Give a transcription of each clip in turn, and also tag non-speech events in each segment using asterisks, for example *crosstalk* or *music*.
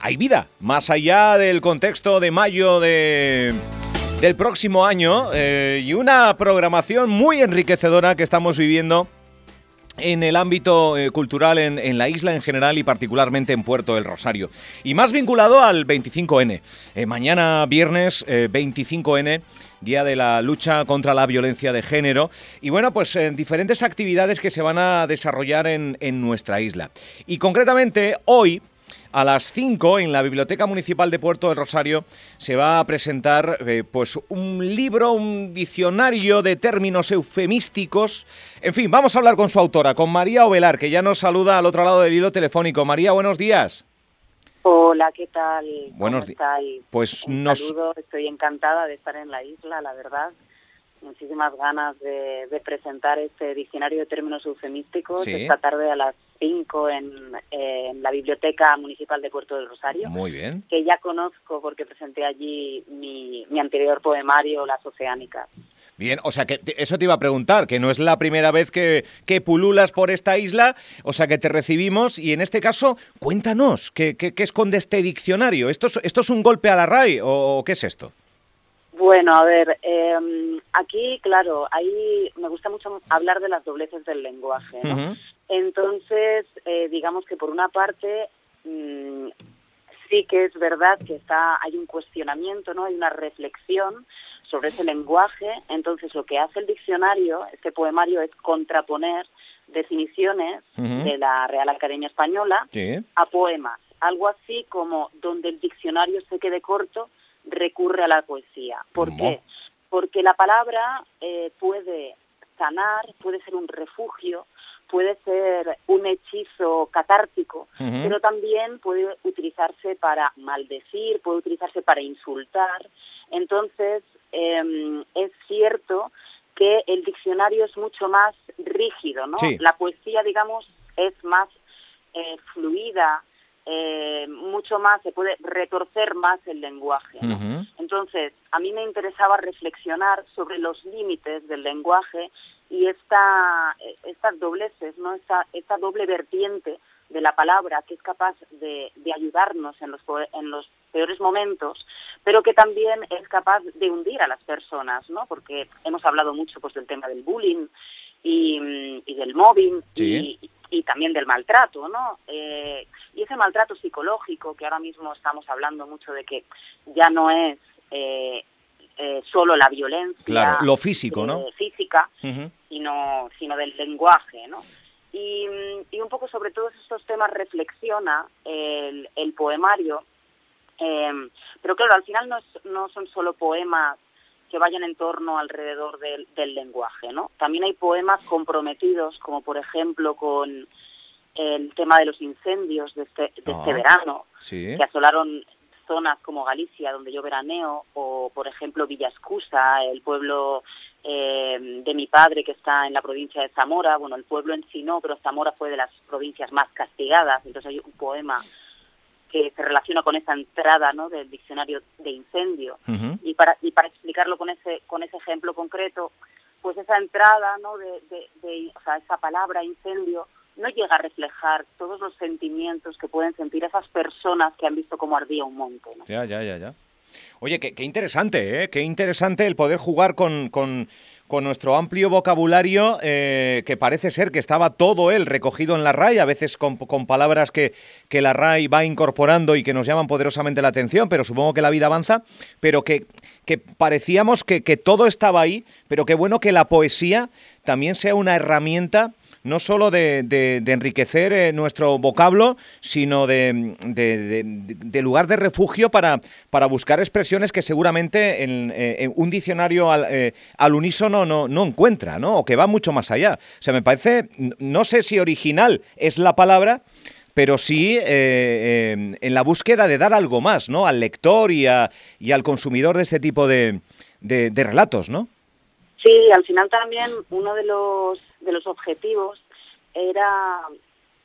hay vida, más allá del contexto de mayo de del próximo año eh, y una programación muy enriquecedora que estamos viviendo en el ámbito eh, cultural en, la isla en general y particularmente en Puerto del Rosario. Y más vinculado al 25N. Eh, mañana viernes 25N, Día de la Lucha contra la Violencia de Género. Y bueno, pues diferentes actividades que se van a desarrollar en, en nuestra isla. Y concretamente hoy a las 5 en la Biblioteca Municipal de Puerto del Rosario se va a presentar eh, pues un libro, un diccionario de términos eufemísticos. En fin, vamos a hablar con su autora, con María Ovelar, que ya nos saluda al otro lado del hilo telefónico. María, buenos días. Hola, ¿qué tal? Buenos días. Pues un nos... saludo, estoy encantada de estar en la isla, la verdad muchísimas ganas de, presentar este diccionario de términos eufemísticos esta tarde a las 5 en, la Biblioteca Municipal de Puerto del Rosario. Muy bien. Que ya conozco porque presenté allí mi, anterior poemario, Las Oceánicas. Bien, o sea que eso te iba a preguntar, que no es la primera vez que, que, pululas por esta isla, o sea que te recibimos y en este caso, cuéntanos, ¿qué, qué, esconde este diccionario? ¿Esto es, ¿Esto es un golpe a la RAI o qué es esto? Bueno, a ver, em, aquí, claro, ahí me gusta mucho hablar de las dobleces del lenguaje, ¿no? Entonces, eh, digamos que por una parte, mm, sí que es verdad que está, hay un cuestionamiento, ¿no? Hay una reflexión sobre ese lenguaje. Entonces, lo que hace el diccionario, este poemario, es contraponer definiciones de la Real Academia Española a poemas. Algo así como donde el diccionario se quede corto, recurre a la poesía. ¿Por qué? Porque la palabra eh, puede sanar, puede ser un refugio, puede ser un hechizo catártico, pero también puede utilizarse para maldecir, puede utilizarse para insultar. Entonces, em, es cierto que el diccionario es mucho más rígido, ¿no? La poesía, digamos, es más eh, fluida, eh, mucho más, se puede retorcer más el lenguaje. Entonces, a mí me interesaba reflexionar sobre los límites del lenguaje y esta, estas dobleces, ¿no? esta, esta doble vertiente de la palabra que es capaz de, ayudarnos en los, en los peores momentos, pero que también es capaz de hundir a las personas, ¿no? Porque hemos hablado mucho pues del tema del bullying y, del mobbing y, y también del maltrato, ¿no? Eh, y ese maltrato psicológico que ahora mismo estamos hablando mucho de que ya no es eh, eh, solo la violencia, claro, lo físico, ¿no? Física, sino, sino del lenguaje, ¿no? Y, y, un poco sobre todos estos temas reflexiona el, el poemario, pero claro, al final no, no son solo poemas que vayan en torno alrededor del, lenguaje, ¿no? También hay poemas comprometidos, como por ejemplo con el tema de los incendios de este, este ah, verano, que asolaron zonas como Galicia, donde yo veraneo, o por ejemplo Villa Escusa, el pueblo eh, de mi padre que está en la provincia de Zamora, bueno, el pueblo en sí no, pero Zamora fue de las provincias más castigadas, entonces hay un poema que se relaciona con esa entrada ¿no? del diccionario de incendio. y, para, y para explicarlo con ese, con ese ejemplo concreto, pues esa entrada ¿no? de, de, o sea, esa palabra incendio no llega a reflejar todos los sentimientos que pueden sentir esas personas que han visto cómo ardía un monte. Ya, ya, ya, ya. Oye, qué, interesante, ¿eh? Qué interesante el poder jugar con, con, nuestro amplio vocabulario, eh, que parece ser que estaba todo él recogido en la RAI, a veces con, palabras que, que, la RAI va incorporando y que nos llaman poderosamente la atención, pero supongo que la vida avanza, pero que, que parecíamos que, que todo estaba ahí, pero qué bueno que la poesía también sea una herramienta no solo de, enriquecer eh, nuestro vocablo, sino de, lugar de refugio para, para buscar expresiones que seguramente en, eh, un diccionario al, eh, al unísono no, no, encuentra, ¿no? O que va mucho más allá. O sea, me parece, no sé si original es la palabra, pero sí en la búsqueda de dar algo más, ¿no? Al lector y, y al consumidor de este tipo de, de relatos, ¿no? Sí, al final también uno de los, de los objetivos era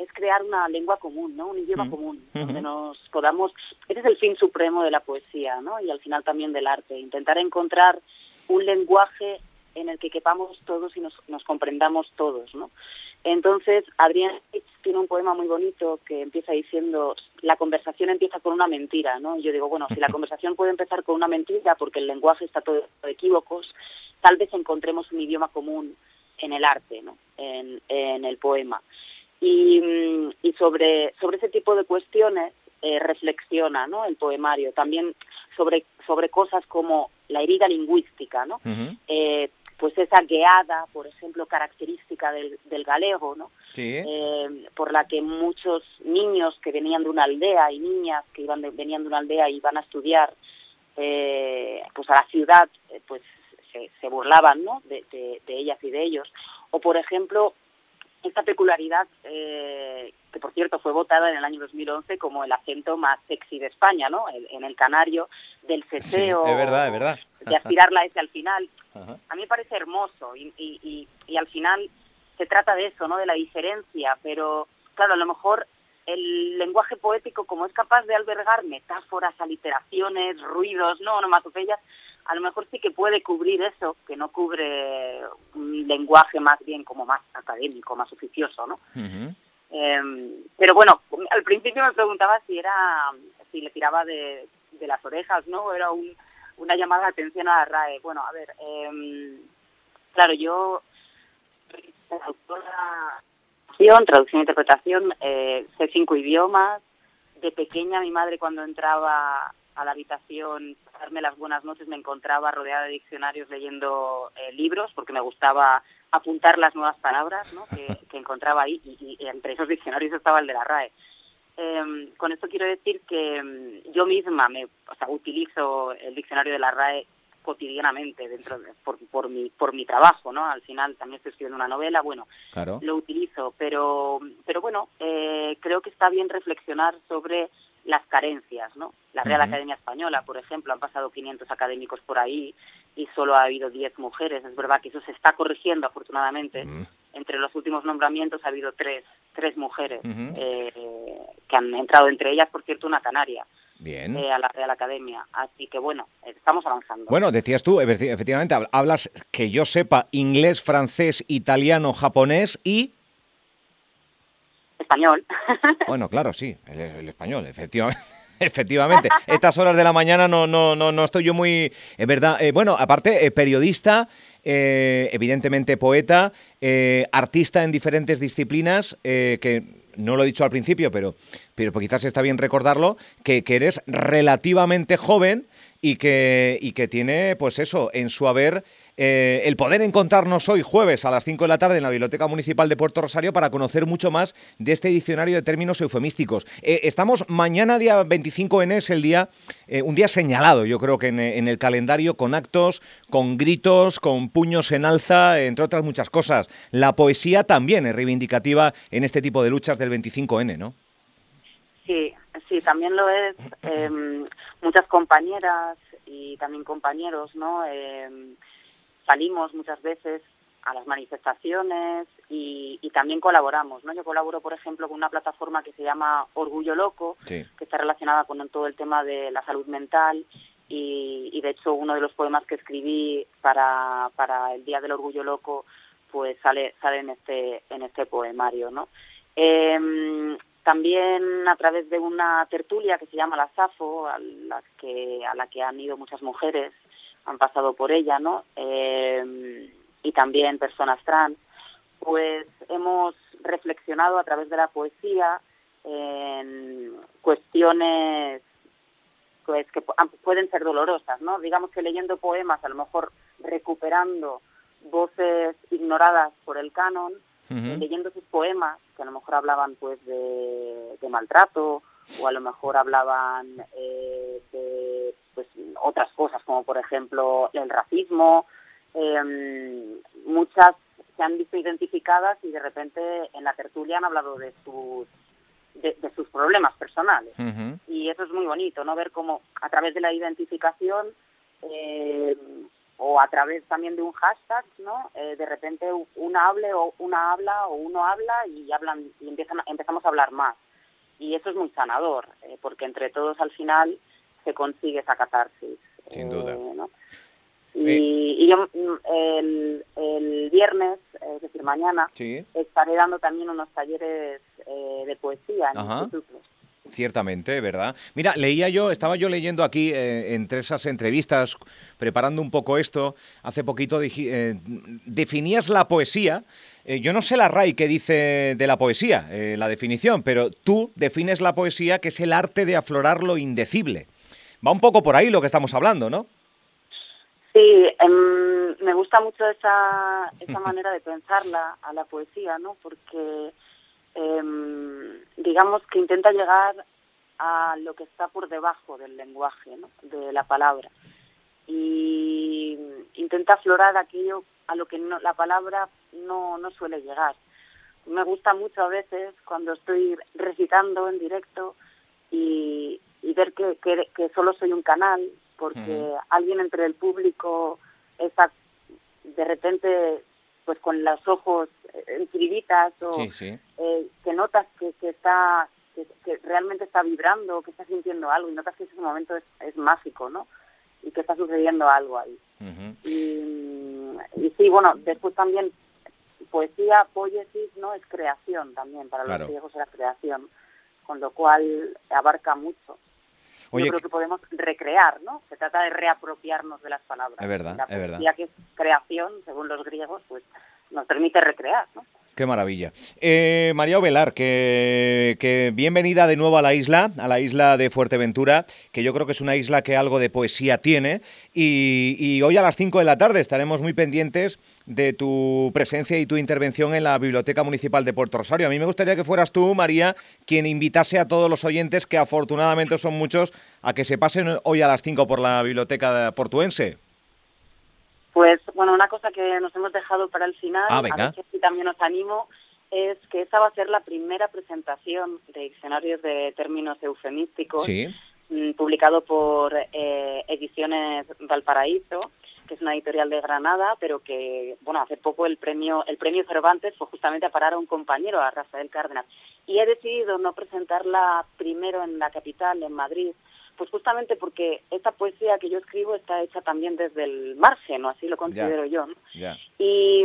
es crear una lengua común, ¿no? Un idioma mm. común, donde nos podamos... Ese es el fin supremo de la poesía, ¿no? Y al final también del arte, intentar encontrar un lenguaje en el que quepamos todos y nos, nos comprendamos todos, ¿no? Entonces, Adrián tiene un poema muy bonito que empieza diciendo, la conversación empieza con una mentira, ¿no? Y yo digo, bueno, si la *laughs* conversación puede empezar con una mentira porque el lenguaje está todo de equívocos, tal vez encontremos un idioma común en el arte, ¿no? En, el poema. Y, mm, y, sobre, sobre ese tipo de cuestiones eh, reflexiona ¿no? el poemario. También sobre, sobre cosas como la herida lingüística, ¿no? Pues esa gueada, por ejemplo, característica del, del galego, ¿no? Eh, por la que muchos niños que venían de una aldea y niñas que iban venían de una aldea y iban a estudiar eh, pues a la ciudad, eh, pues se, se burlaban ¿no? de, de, ellas y de ellos. O, por ejemplo, esta peculiaridad, que por cierto fue votada en el año 2011 como el acento más sexy de España, ¿no? en el canario, del ceseo, es verdad, es verdad. de aspirar la S al final. A mí me parece hermoso y, y, y, al final se trata de eso, ¿no? De la diferencia, pero claro, a lo mejor el lenguaje poético, como es capaz de albergar metáforas, aliteraciones, ruidos, no onomatopeyas, a lo mejor sí que puede cubrir eso, que no cubre un lenguaje más bien como más académico, más oficioso, ¿no? Em, pero bueno, al principio me preguntaba si era, si le tiraba de, de las orejas, ¿no? Era un, una llamada de atención a la RAE. Bueno, a ver, eh, claro, yo traductora, traducción e interpretación, eh, sé cinco idiomas. De pequeña mi madre cuando entraba a la habitación darme las buenas noches me encontraba rodeada de diccionarios leyendo eh, libros porque me gustaba apuntar las nuevas palabras ¿no? *laughs* que, encontraba ahí y, y, entre esos diccionarios estaba el de la RAE. Eh, con esto quiero decir que em, yo misma me, o sea, utilizo el diccionario de la RAE cotidianamente dentro por, por mi por mi trabajo no al final también estoy escribiendo una novela bueno lo utilizo pero pero bueno eh, creo que está bien reflexionar sobre las carencias no la Real Academia Española por ejemplo han pasado 500 académicos por ahí y solo ha habido 10 mujeres es verdad que eso se está corrigiendo afortunadamente entre los últimos nombramientos ha habido tres, tres mujeres eh, que han entrado, entre ellas, por cierto, una canaria. Bien. Eh, a la Real Academia. Así que bueno, estamos avanzando. Bueno, decías tú, efectivamente, hablas que yo sepa inglés, francés, italiano, japonés y español. Bueno, claro, sí, el, español, efectivamente. *laughs* Efectivamente, estas horas de la mañana no, no, no, no estoy yo muy... Es verdad, eh, bueno, aparte, periodista, eh, evidentemente poeta, eh, artista en diferentes disciplinas, eh, que no lo he dicho al principio, pero, pero quizás está bien recordarlo, que, que eres relativamente joven y que, y que tiene, pues eso, en su haber eh, el poder encontrarnos hoy jueves a las 5 de la tarde en la Biblioteca Municipal de Puerto Rosario para conocer mucho más de este diccionario de términos eufemísticos. Eh, estamos mañana, día 25 en es el día, eh, un día señalado, yo creo que en, en, el calendario, con actos, con gritos, con puños en alza, entre otras muchas cosas. La poesía también es reivindicativa en este tipo de luchas del 25N, ¿no? Sí, sí, también lo es. Em, muchas compañeras y también compañeros, ¿no? Salimos muchas veces a las manifestaciones y, también colaboramos, ¿no? Yo colaboro, por ejemplo, con una plataforma que se llama Orgullo Loco, que está relacionada con todo el tema de la salud mental y, de hecho uno de los poemas que escribí para, para el Día del Orgullo Loco pues sale sale en este en este poemario, ¿no? Em, también a través de una tertulia que se llama la SAFO, a la que, a la que han ido muchas mujeres han pasado por ella, ¿no? Eh, y también personas trans, pues hemos reflexionado a través de la poesía en cuestiones pues, que pueden ser dolorosas, ¿no? Digamos que leyendo poemas, a lo mejor recuperando voces ignoradas por el canon, leyendo sus poemas, que a lo mejor hablaban pues de, de maltrato o a lo mejor hablaban eh, de otras cosas, como por ejemplo el racismo. Em, muchas se han visto identificadas y de repente en la tertulia han hablado de sus de, sus problemas personales. Y eso es muy bonito no ver cómo a través de la identificación eh, o a través también de un hashtag no eh, de repente una hable o una habla o uno habla y hablan y empiezan empezamos a hablar más. Y eso es muy sanador, eh, porque entre todos al final se consigue esa catarsis. Sin duda. Eh, Y, yo mm, el, el, viernes, es decir, mañana, estaré dando también unos talleres de poesía en institutos. Ciertamente, ¿verdad? Mira, leía yo, estaba yo leyendo aquí eh, entre esas entrevistas, preparando un poco esto, hace poquito eh, definías la poesía. Eh, yo no sé la RAI que dice de la poesía, la definición, pero tú defines la poesía que es el arte de aflorar lo indecible. Va un poco por ahí lo que estamos hablando, ¿no? Sí, em, me gusta mucho esa, esa *laughs* manera de pensarla a la poesía, ¿no? Porque Em, digamos que intenta llegar a lo que está por debajo del lenguaje, de la palabra. Y intenta aflorar aquello a lo que la palabra no, no suele llegar. Me gusta mucho a veces cuando estoy recitando en directo y, ver que, que, solo soy un canal, porque alguien entre el público está de repente pues con los ojos en o eh, que notas que, que está que, realmente está vibrando, que está sintiendo algo y notas que ese momento es, mágico, ¿no? Y que está sucediendo algo ahí. y, sí, bueno, después también poesía, poiesis, ¿no? Es creación también, para los griegos era creación, con lo cual abarca mucho. Yo creo que podemos recrear, ¿no? Se trata de reapropiarnos de las palabras. Es verdad, la es verdad. que es creación, según los griegos, pues nos permite recrear, ¿no? Qué maravilla. Eh, María Ovelar, que, bienvenida de nuevo a la isla, a la isla de Fuerteventura, que yo creo que es una isla que algo de poesía tiene. Y, hoy a las 5 de la tarde estaremos muy pendientes de tu presencia y tu intervención en la Biblioteca Municipal de Puerto Rosario. A mí me gustaría que fueras tú, María, quien invitase a todos los oyentes, que afortunadamente son muchos, a que se pasen hoy a las 5 por la Biblioteca Portuense. Pues bueno, una cosa que nos hemos dejado para el final, ah, a ver si también os animo, es que esa va a ser la primera presentación de diccionarios de términos eufemísticos mm, publicado por eh, Ediciones Valparaíso, que es una editorial de Granada, pero que, bueno, hace poco el premio el premio Cervantes fue justamente a parar a un compañero, a Rafael Cárdenas. Y he decidido no presentarla primero en la capital, en Madrid, pues justamente porque esta poesía que yo escribo está hecha también desde el margen, o así lo considero yo. Y,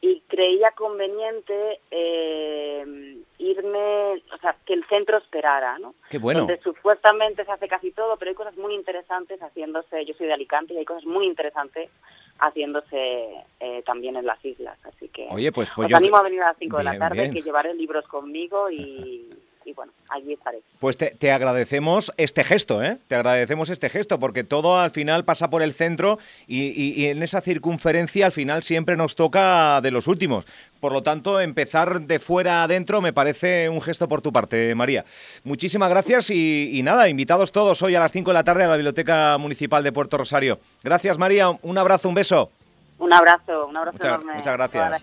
y, creía conveniente eh, irme, o sea, que el centro esperara, ¿no? Qué bueno. Donde supuestamente se hace casi todo, pero hay cosas muy interesantes haciéndose, yo soy de Alicante y hay cosas muy interesantes haciéndose eh, también en las islas, así que Oye, pues, pues os animo a venir a las 5 de la tarde, que llevaré libros conmigo y *laughs* y bueno, allí estaré. Pues te, agradecemos este gesto, ¿eh? Te agradecemos este gesto, porque todo al final pasa por el centro y, en esa circunferencia al final siempre nos toca de los últimos. Por lo tanto, empezar de fuera adentro me parece un gesto por tu parte, María. Muchísimas gracias y, nada, invitados todos hoy a las 5 de la tarde a la Biblioteca Municipal de Puerto Rosario. Gracias, María. Un abrazo, un beso. Un abrazo, un abrazo enorme. Muchas gracias.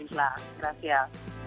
Gracias.